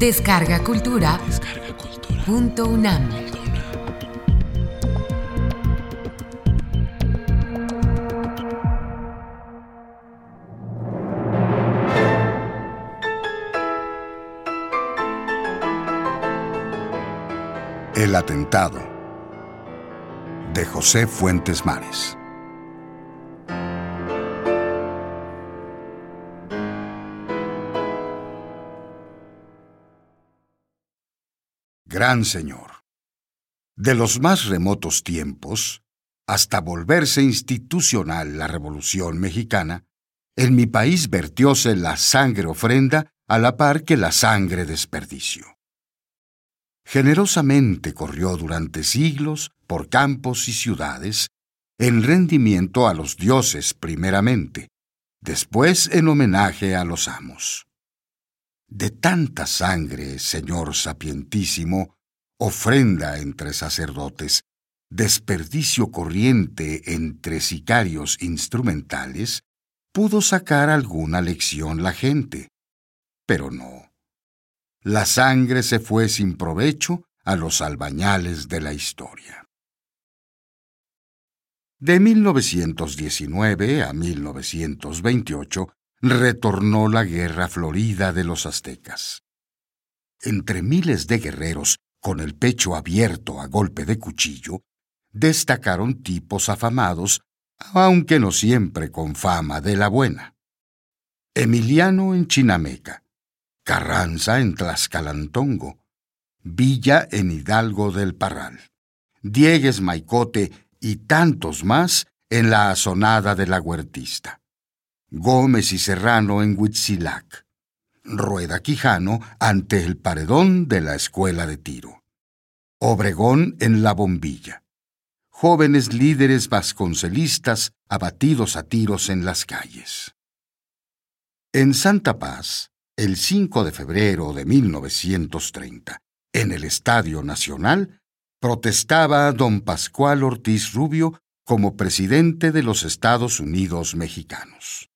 Descarga Cultura. Punto UNAM. El atentado de José Fuentes Mares. Gran Señor, de los más remotos tiempos, hasta volverse institucional la Revolución Mexicana, en mi país vertióse la sangre ofrenda a la par que la sangre desperdicio. Generosamente corrió durante siglos por campos y ciudades, en rendimiento a los dioses primeramente, después en homenaje a los amos. De tanta sangre, Señor sapientísimo, ofrenda entre sacerdotes, desperdicio corriente entre sicarios instrumentales, pudo sacar alguna lección la gente. Pero no. La sangre se fue sin provecho a los albañales de la historia. De 1919 a 1928 retornó la guerra florida de los aztecas. Entre miles de guerreros con el pecho abierto a golpe de cuchillo, destacaron tipos afamados, aunque no siempre con fama de la buena. Emiliano en Chinameca, Carranza en Tlaxcalantongo, Villa en Hidalgo del Parral, Diegues Maicote y tantos más en la azonada de la Huertista. Gómez y Serrano en Huitzilac, Rueda Quijano ante el paredón de la escuela de tiro, Obregón en la bombilla, jóvenes líderes vasconcelistas abatidos a tiros en las calles. En Santa Paz, el 5 de febrero de 1930, en el Estadio Nacional, protestaba don Pascual Ortiz Rubio como presidente de los Estados Unidos mexicanos.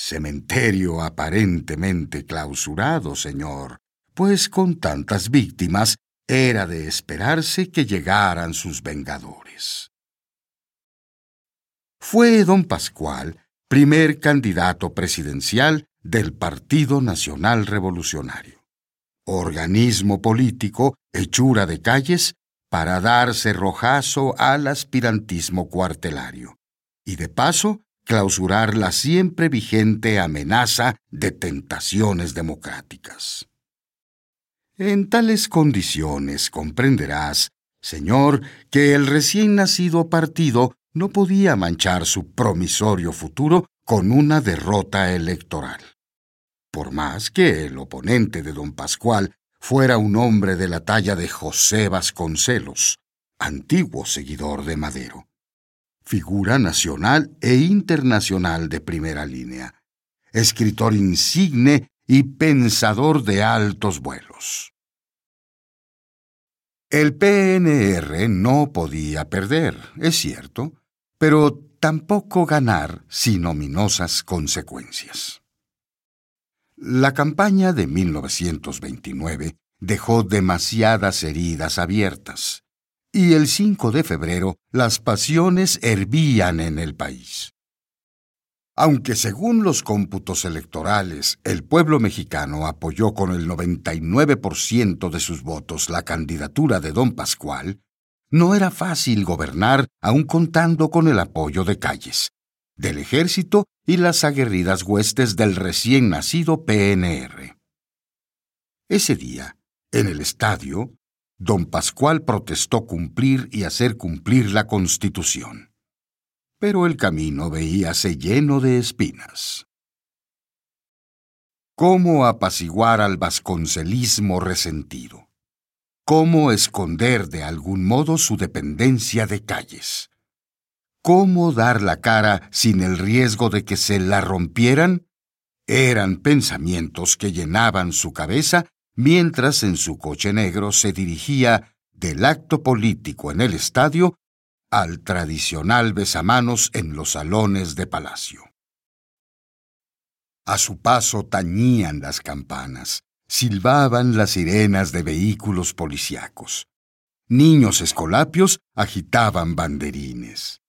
Cementerio aparentemente clausurado, señor, pues con tantas víctimas era de esperarse que llegaran sus vengadores. Fue don Pascual primer candidato presidencial del Partido Nacional Revolucionario, organismo político hechura de calles para darse rojazo al aspirantismo cuartelario, y de paso clausurar la siempre vigente amenaza de tentaciones democráticas. En tales condiciones comprenderás, Señor, que el recién nacido partido no podía manchar su promisorio futuro con una derrota electoral. Por más que el oponente de don Pascual fuera un hombre de la talla de José Vasconcelos, antiguo seguidor de Madero figura nacional e internacional de primera línea, escritor insigne y pensador de altos vuelos. El PNR no podía perder, es cierto, pero tampoco ganar sin ominosas consecuencias. La campaña de 1929 dejó demasiadas heridas abiertas y el 5 de febrero las pasiones hervían en el país. Aunque según los cómputos electorales el pueblo mexicano apoyó con el 99% de sus votos la candidatura de don Pascual, no era fácil gobernar aun contando con el apoyo de Calles, del ejército y las aguerridas huestes del recién nacido PNR. Ese día, en el estadio, don Pascual protestó cumplir y hacer cumplir la Constitución. Pero el camino veíase lleno de espinas. ¿Cómo apaciguar al vasconcelismo resentido? ¿Cómo esconder de algún modo su dependencia de calles? ¿Cómo dar la cara sin el riesgo de que se la rompieran? Eran pensamientos que llenaban su cabeza mientras en su coche negro se dirigía del acto político en el estadio al tradicional besamanos en los salones de palacio. A su paso tañían las campanas, silbaban las sirenas de vehículos policíacos. Niños escolapios agitaban banderines.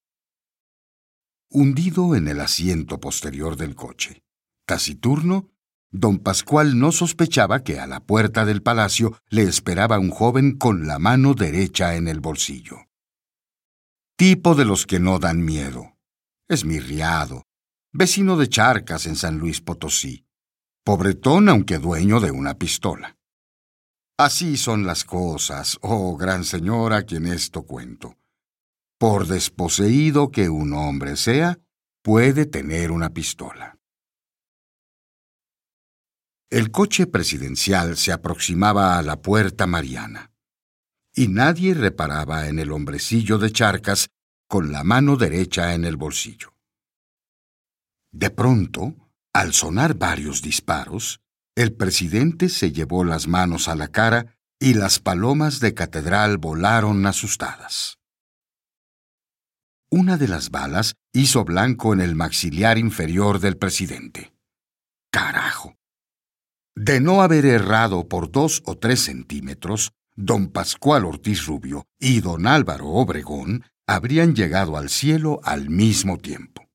Hundido en el asiento posterior del coche, taciturno, don Pascual no sospechaba que a la puerta del palacio le esperaba un joven con la mano derecha en el bolsillo. Tipo de los que no dan miedo. Esmirriado, vecino de Charcas en San Luis Potosí. Pobretón aunque dueño de una pistola. Así son las cosas, oh gran señora, a quien esto cuento. Por desposeído que un hombre sea, puede tener una pistola. El coche presidencial se aproximaba a la puerta mariana, y nadie reparaba en el hombrecillo de charcas con la mano derecha en el bolsillo. De pronto, al sonar varios disparos, el presidente se llevó las manos a la cara y las palomas de catedral volaron asustadas. Una de las balas hizo blanco en el maxiliar inferior del presidente. Carajo. De no haber errado por dos o tres centímetros, don Pascual Ortiz Rubio y don Álvaro Obregón habrían llegado al cielo al mismo tiempo.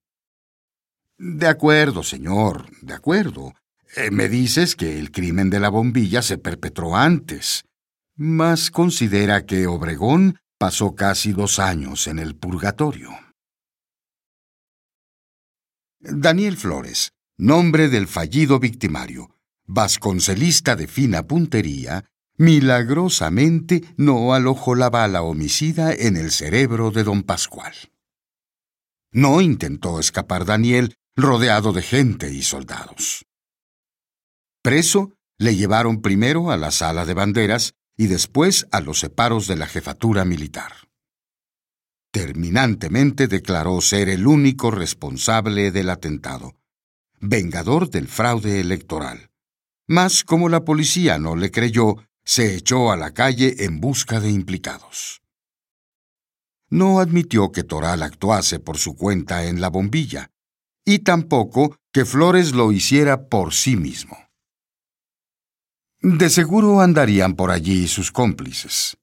De acuerdo, señor, de acuerdo. Eh, me dices que el crimen de la bombilla se perpetró antes, mas considera que Obregón pasó casi dos años en el purgatorio. Daniel Flores, nombre del fallido victimario, vasconcelista de fina puntería, milagrosamente no alojó la bala homicida en el cerebro de don Pascual. No intentó escapar Daniel rodeado de gente y soldados. Preso, le llevaron primero a la sala de banderas y después a los separos de la jefatura militar. Terminantemente declaró ser el único responsable del atentado, vengador del fraude electoral. Mas como la policía no le creyó, se echó a la calle en busca de implicados. No admitió que Toral actuase por su cuenta en la bombilla, y tampoco que Flores lo hiciera por sí mismo. De seguro andarían por allí sus cómplices.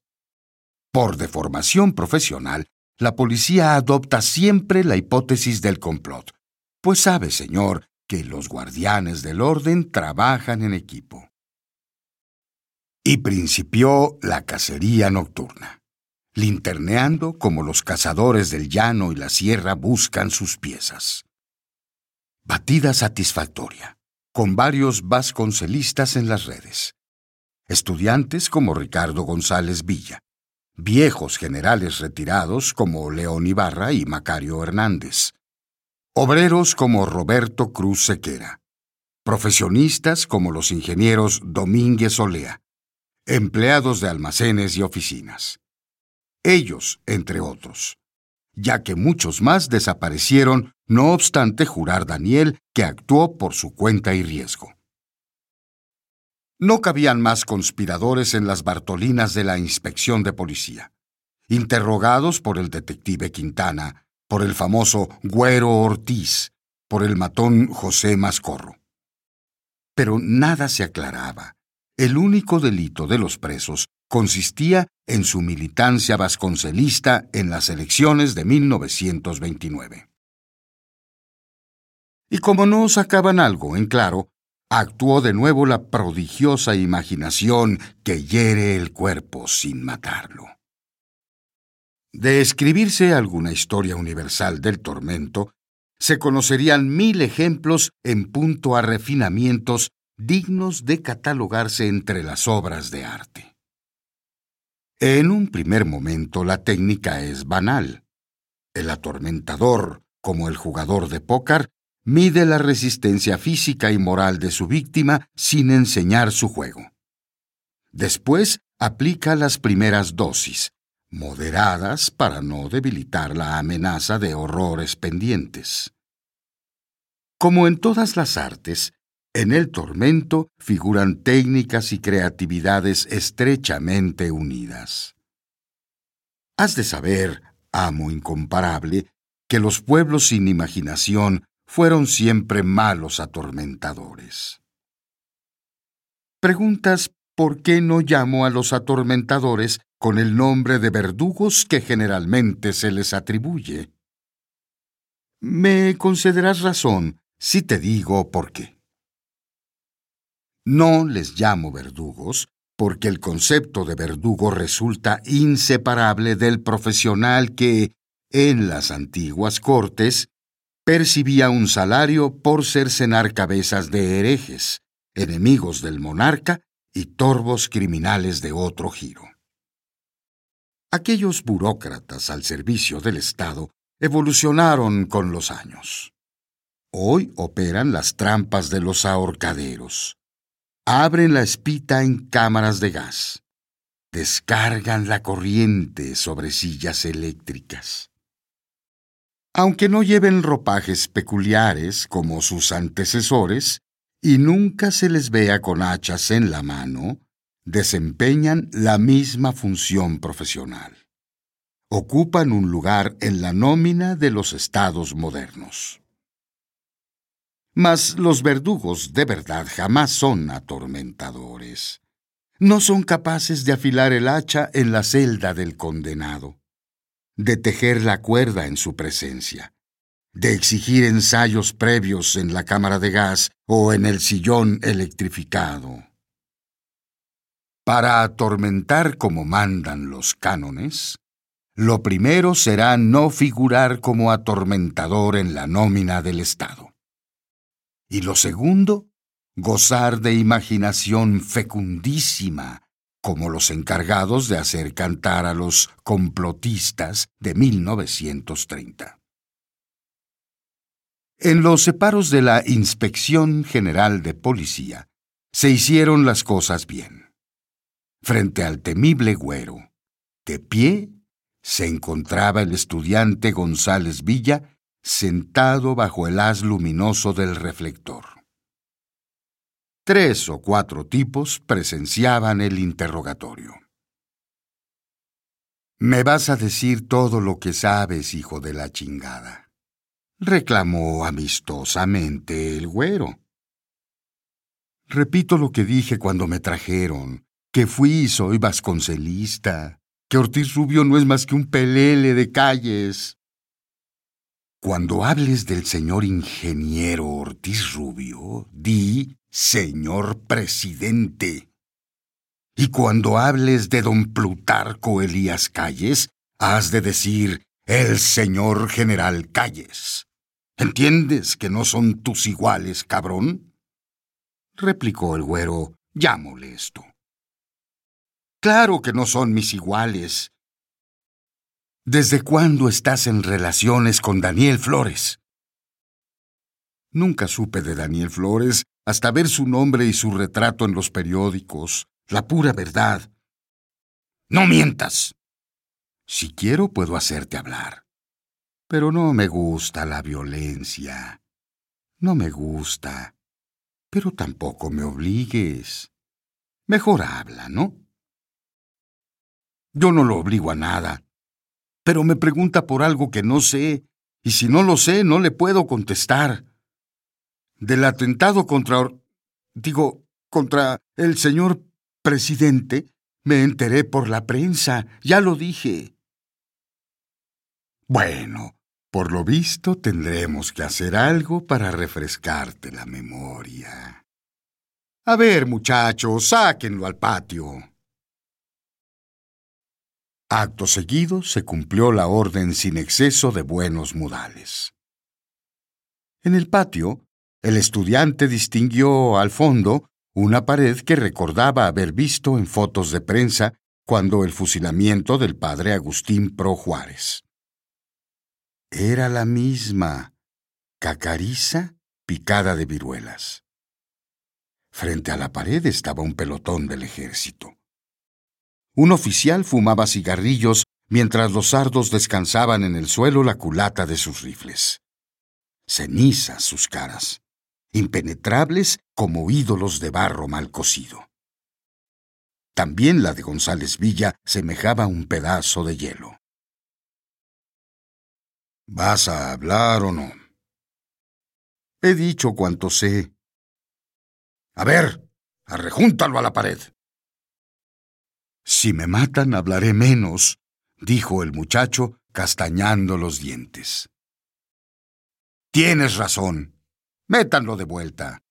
Por deformación profesional, la policía adopta siempre la hipótesis del complot, pues sabe, señor, que los guardianes del orden trabajan en equipo. Y principió la cacería nocturna, linterneando como los cazadores del llano y la sierra buscan sus piezas. Batida satisfactoria, con varios vasconcelistas en las redes. Estudiantes como Ricardo González Villa. Viejos generales retirados como León Ibarra y Macario Hernández. Obreros como Roberto Cruz Sequera. Profesionistas como los ingenieros Domínguez Olea. Empleados de almacenes y oficinas. Ellos, entre otros ya que muchos más desaparecieron, no obstante jurar Daniel que actuó por su cuenta y riesgo. No cabían más conspiradores en las Bartolinas de la inspección de policía, interrogados por el detective Quintana, por el famoso Güero Ortiz, por el matón José Mascorro. Pero nada se aclaraba. El único delito de los presos consistía en su militancia vasconcelista en las elecciones de 1929. Y como no sacaban algo en claro, actuó de nuevo la prodigiosa imaginación que hiere el cuerpo sin matarlo. De escribirse alguna historia universal del tormento, se conocerían mil ejemplos en punto a refinamientos dignos de catalogarse entre las obras de arte. En un primer momento la técnica es banal. El atormentador, como el jugador de póker, mide la resistencia física y moral de su víctima sin enseñar su juego. Después aplica las primeras dosis, moderadas para no debilitar la amenaza de horrores pendientes. Como en todas las artes, en el tormento figuran técnicas y creatividades estrechamente unidas. Has de saber, amo incomparable, que los pueblos sin imaginación fueron siempre malos atormentadores. Preguntas por qué no llamo a los atormentadores con el nombre de verdugos que generalmente se les atribuye. Me concederás razón si te digo por qué. No les llamo verdugos porque el concepto de verdugo resulta inseparable del profesional que, en las antiguas cortes, percibía un salario por cercenar cabezas de herejes, enemigos del monarca y torvos criminales de otro giro. Aquellos burócratas al servicio del Estado evolucionaron con los años. Hoy operan las trampas de los ahorcaderos. Abren la espita en cámaras de gas. Descargan la corriente sobre sillas eléctricas. Aunque no lleven ropajes peculiares como sus antecesores, y nunca se les vea con hachas en la mano, desempeñan la misma función profesional. Ocupan un lugar en la nómina de los estados modernos. Mas los verdugos de verdad jamás son atormentadores. No son capaces de afilar el hacha en la celda del condenado, de tejer la cuerda en su presencia, de exigir ensayos previos en la cámara de gas o en el sillón electrificado. Para atormentar como mandan los cánones, lo primero será no figurar como atormentador en la nómina del Estado. Y lo segundo, gozar de imaginación fecundísima, como los encargados de hacer cantar a los complotistas de 1930. En los separos de la Inspección General de Policía se hicieron las cosas bien. Frente al temible güero, de pie, se encontraba el estudiante González Villa sentado bajo el haz luminoso del reflector. Tres o cuatro tipos presenciaban el interrogatorio. Me vas a decir todo lo que sabes, hijo de la chingada, reclamó amistosamente el güero. Repito lo que dije cuando me trajeron, que fui y soy vasconcelista, que Ortiz Rubio no es más que un pelele de calles. Cuando hables del señor ingeniero Ortiz Rubio, di señor presidente. Y cuando hables de don Plutarco Elías Calles, has de decir el señor general Calles. ¿Entiendes que no son tus iguales, cabrón? replicó el güero, ya molesto. Claro que no son mis iguales, ¿Desde cuándo estás en relaciones con Daniel Flores? Nunca supe de Daniel Flores hasta ver su nombre y su retrato en los periódicos. La pura verdad. No mientas. Si quiero puedo hacerte hablar. Pero no me gusta la violencia. No me gusta. Pero tampoco me obligues. Mejor habla, ¿no? Yo no lo obligo a nada pero me pregunta por algo que no sé, y si no lo sé, no le puedo contestar. Del atentado contra... digo, contra el señor presidente, me enteré por la prensa, ya lo dije. Bueno, por lo visto tendremos que hacer algo para refrescarte la memoria. A ver, muchachos, sáquenlo al patio. Acto seguido se cumplió la orden sin exceso de buenos modales. En el patio, el estudiante distinguió al fondo una pared que recordaba haber visto en fotos de prensa cuando el fusilamiento del padre Agustín Pro Juárez. Era la misma, cacariza picada de viruelas. Frente a la pared estaba un pelotón del ejército. Un oficial fumaba cigarrillos mientras los sardos descansaban en el suelo la culata de sus rifles. Cenizas sus caras, impenetrables como ídolos de barro mal cocido. También la de González Villa semejaba un pedazo de hielo. ¿Vas a hablar o no? He dicho cuanto sé. A ver, Arrejúntalo a la pared. Si me matan, hablaré menos, dijo el muchacho, castañando los dientes. Tienes razón. Métanlo de vuelta.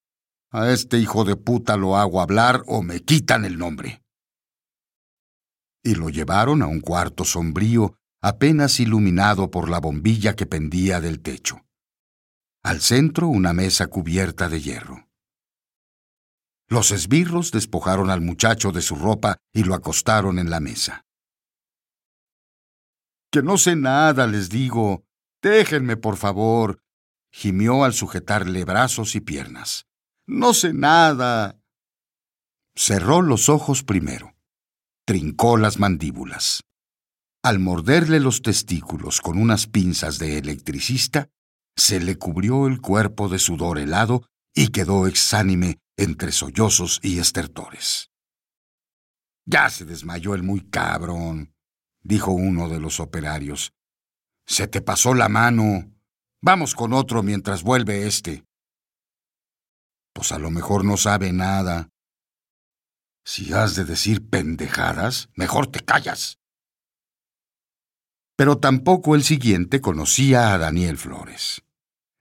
A este hijo de puta lo hago hablar o me quitan el nombre. Y lo llevaron a un cuarto sombrío, apenas iluminado por la bombilla que pendía del techo. Al centro una mesa cubierta de hierro. Los esbirros despojaron al muchacho de su ropa y lo acostaron en la mesa. Que no sé nada, les digo. Déjenme, por favor, gimió al sujetarle brazos y piernas. No sé nada. Cerró los ojos primero. Trincó las mandíbulas. Al morderle los testículos con unas pinzas de electricista, se le cubrió el cuerpo de sudor helado y quedó exánime entre sollozos y estertores. Ya se desmayó el muy cabrón, dijo uno de los operarios. Se te pasó la mano. Vamos con otro mientras vuelve este. Pues a lo mejor no sabe nada. Si has de decir pendejadas, mejor te callas. Pero tampoco el siguiente conocía a Daniel Flores.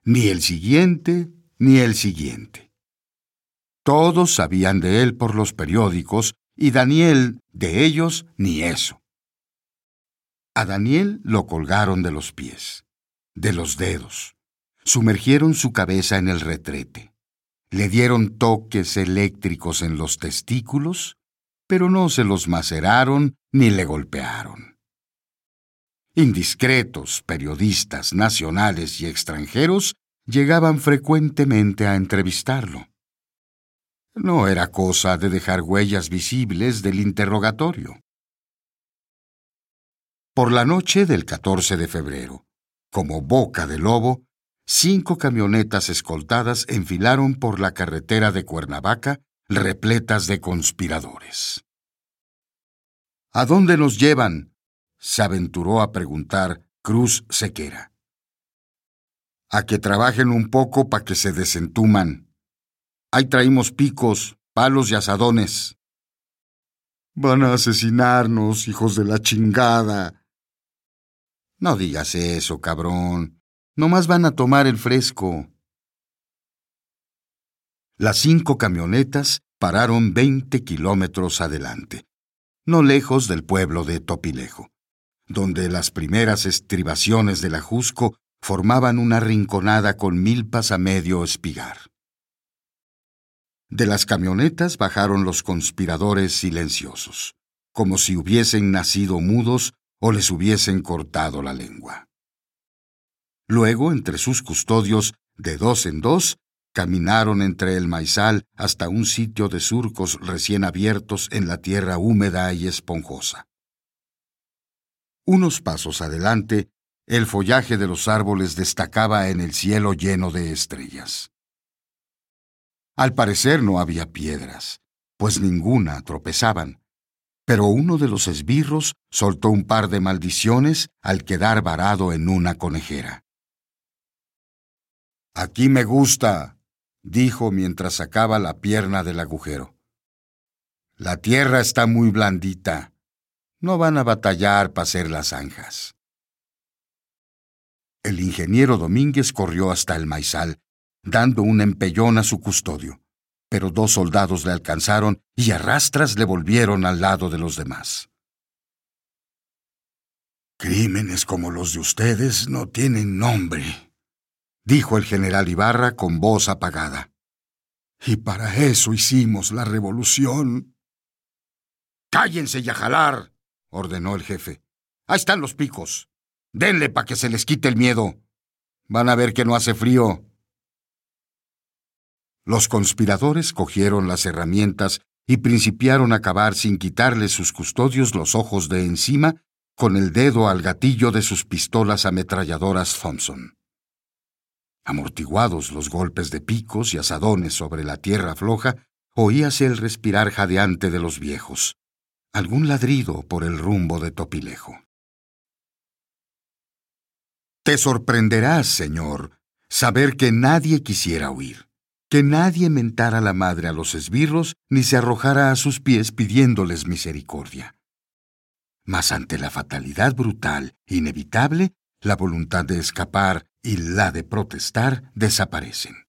Ni el siguiente, ni el siguiente. Todos sabían de él por los periódicos y Daniel de ellos ni eso. A Daniel lo colgaron de los pies, de los dedos, sumergieron su cabeza en el retrete, le dieron toques eléctricos en los testículos, pero no se los maceraron ni le golpearon. Indiscretos periodistas nacionales y extranjeros llegaban frecuentemente a entrevistarlo. No era cosa de dejar huellas visibles del interrogatorio. Por la noche del 14 de febrero, como boca de lobo, cinco camionetas escoltadas enfilaron por la carretera de Cuernavaca repletas de conspiradores. ¿A dónde nos llevan? se aventuró a preguntar Cruz Sequera. A que trabajen un poco para que se desentuman, Ahí traímos picos, palos y asadones. Van a asesinarnos, hijos de la chingada. No digas eso, cabrón. Nomás van a tomar el fresco. Las cinco camionetas pararon veinte kilómetros adelante, no lejos del pueblo de Topilejo, donde las primeras estribaciones del Ajusco formaban una rinconada con milpas a medio espigar. De las camionetas bajaron los conspiradores silenciosos, como si hubiesen nacido mudos o les hubiesen cortado la lengua. Luego, entre sus custodios, de dos en dos, caminaron entre el maizal hasta un sitio de surcos recién abiertos en la tierra húmeda y esponjosa. Unos pasos adelante, el follaje de los árboles destacaba en el cielo lleno de estrellas. Al parecer no había piedras, pues ninguna tropezaban, pero uno de los esbirros soltó un par de maldiciones al quedar varado en una conejera. Aquí me gusta, dijo mientras sacaba la pierna del agujero. La tierra está muy blandita. No van a batallar para hacer las zanjas. El ingeniero Domínguez corrió hasta el maizal dando un empellón a su custodio, pero dos soldados le alcanzaron y a rastras le volvieron al lado de los demás. Crímenes como los de ustedes no tienen nombre, dijo el general Ibarra con voz apagada. Y para eso hicimos la revolución. Cállense y a jalar, ordenó el jefe. Ahí están los picos. Denle para que se les quite el miedo. Van a ver que no hace frío. Los conspiradores cogieron las herramientas y principiaron a cavar sin quitarle sus custodios los ojos de encima con el dedo al gatillo de sus pistolas ametralladoras Thompson. Amortiguados los golpes de picos y asadones sobre la tierra floja, oíase el respirar jadeante de los viejos, algún ladrido por el rumbo de Topilejo. Te sorprenderás, señor, saber que nadie quisiera huir que nadie mentara la madre a los esbirros ni se arrojara a sus pies pidiéndoles misericordia. Mas ante la fatalidad brutal, inevitable, la voluntad de escapar y la de protestar desaparecen.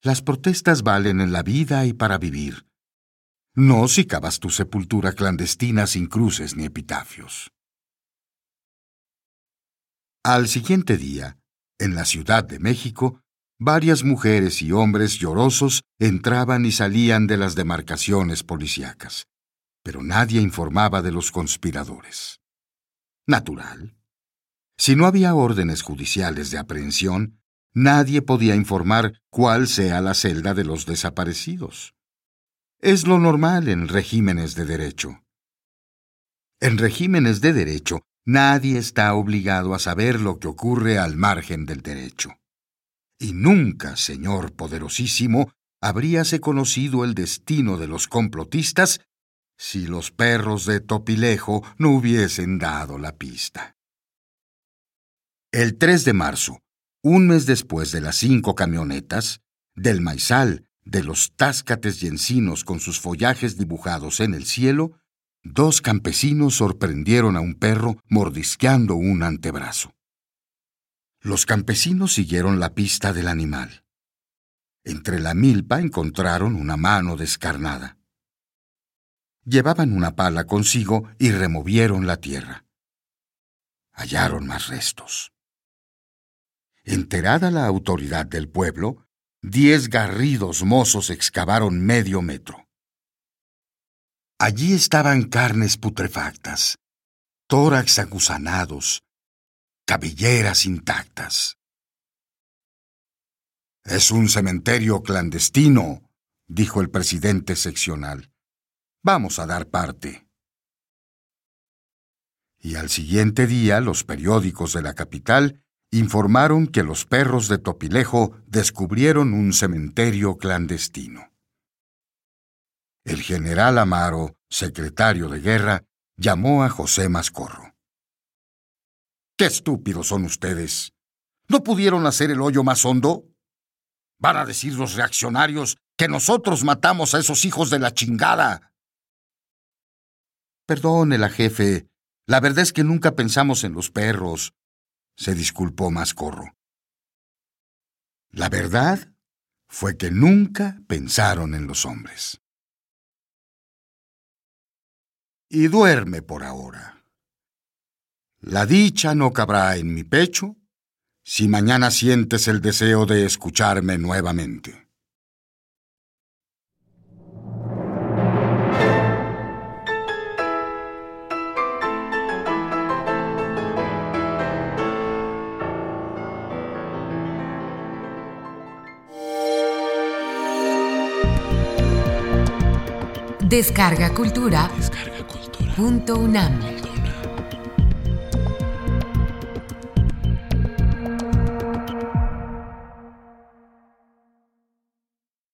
Las protestas valen en la vida y para vivir, no si cavas tu sepultura clandestina sin cruces ni epitafios. Al siguiente día, en la Ciudad de México, varias mujeres y hombres llorosos entraban y salían de las demarcaciones policíacas, pero nadie informaba de los conspiradores. Natural. Si no había órdenes judiciales de aprehensión, nadie podía informar cuál sea la celda de los desaparecidos. Es lo normal en regímenes de derecho. En regímenes de derecho, Nadie está obligado a saber lo que ocurre al margen del derecho. Y nunca, Señor poderosísimo, habríase conocido el destino de los complotistas si los perros de Topilejo no hubiesen dado la pista. El 3 de marzo, un mes después de las cinco camionetas, del maizal, de los táscates y encinos con sus follajes dibujados en el cielo, dos campesinos sorprendieron a un perro mordisqueando un antebrazo. Los campesinos siguieron la pista del animal. Entre la milpa encontraron una mano descarnada. Llevaban una pala consigo y removieron la tierra. Hallaron más restos. Enterada la autoridad del pueblo, diez garridos mozos excavaron medio metro. Allí estaban carnes putrefactas, tórax agusanados, cabelleras intactas. Es un cementerio clandestino, dijo el presidente seccional. Vamos a dar parte. Y al siguiente día los periódicos de la capital informaron que los perros de Topilejo descubrieron un cementerio clandestino. El general Amaro, secretario de guerra, llamó a José Mascorro. ¡Qué estúpidos son ustedes! ¿No pudieron hacer el hoyo más hondo? Van a decir los reaccionarios que nosotros matamos a esos hijos de la chingada. Perdónela, jefe. La verdad es que nunca pensamos en los perros, se disculpó Mascorro. La verdad fue que nunca pensaron en los hombres y duerme por ahora. La dicha no cabrá en mi pecho si mañana sientes el deseo de escucharme nuevamente. Descarga Cultura. Descarga Cultura. Punto UNAM.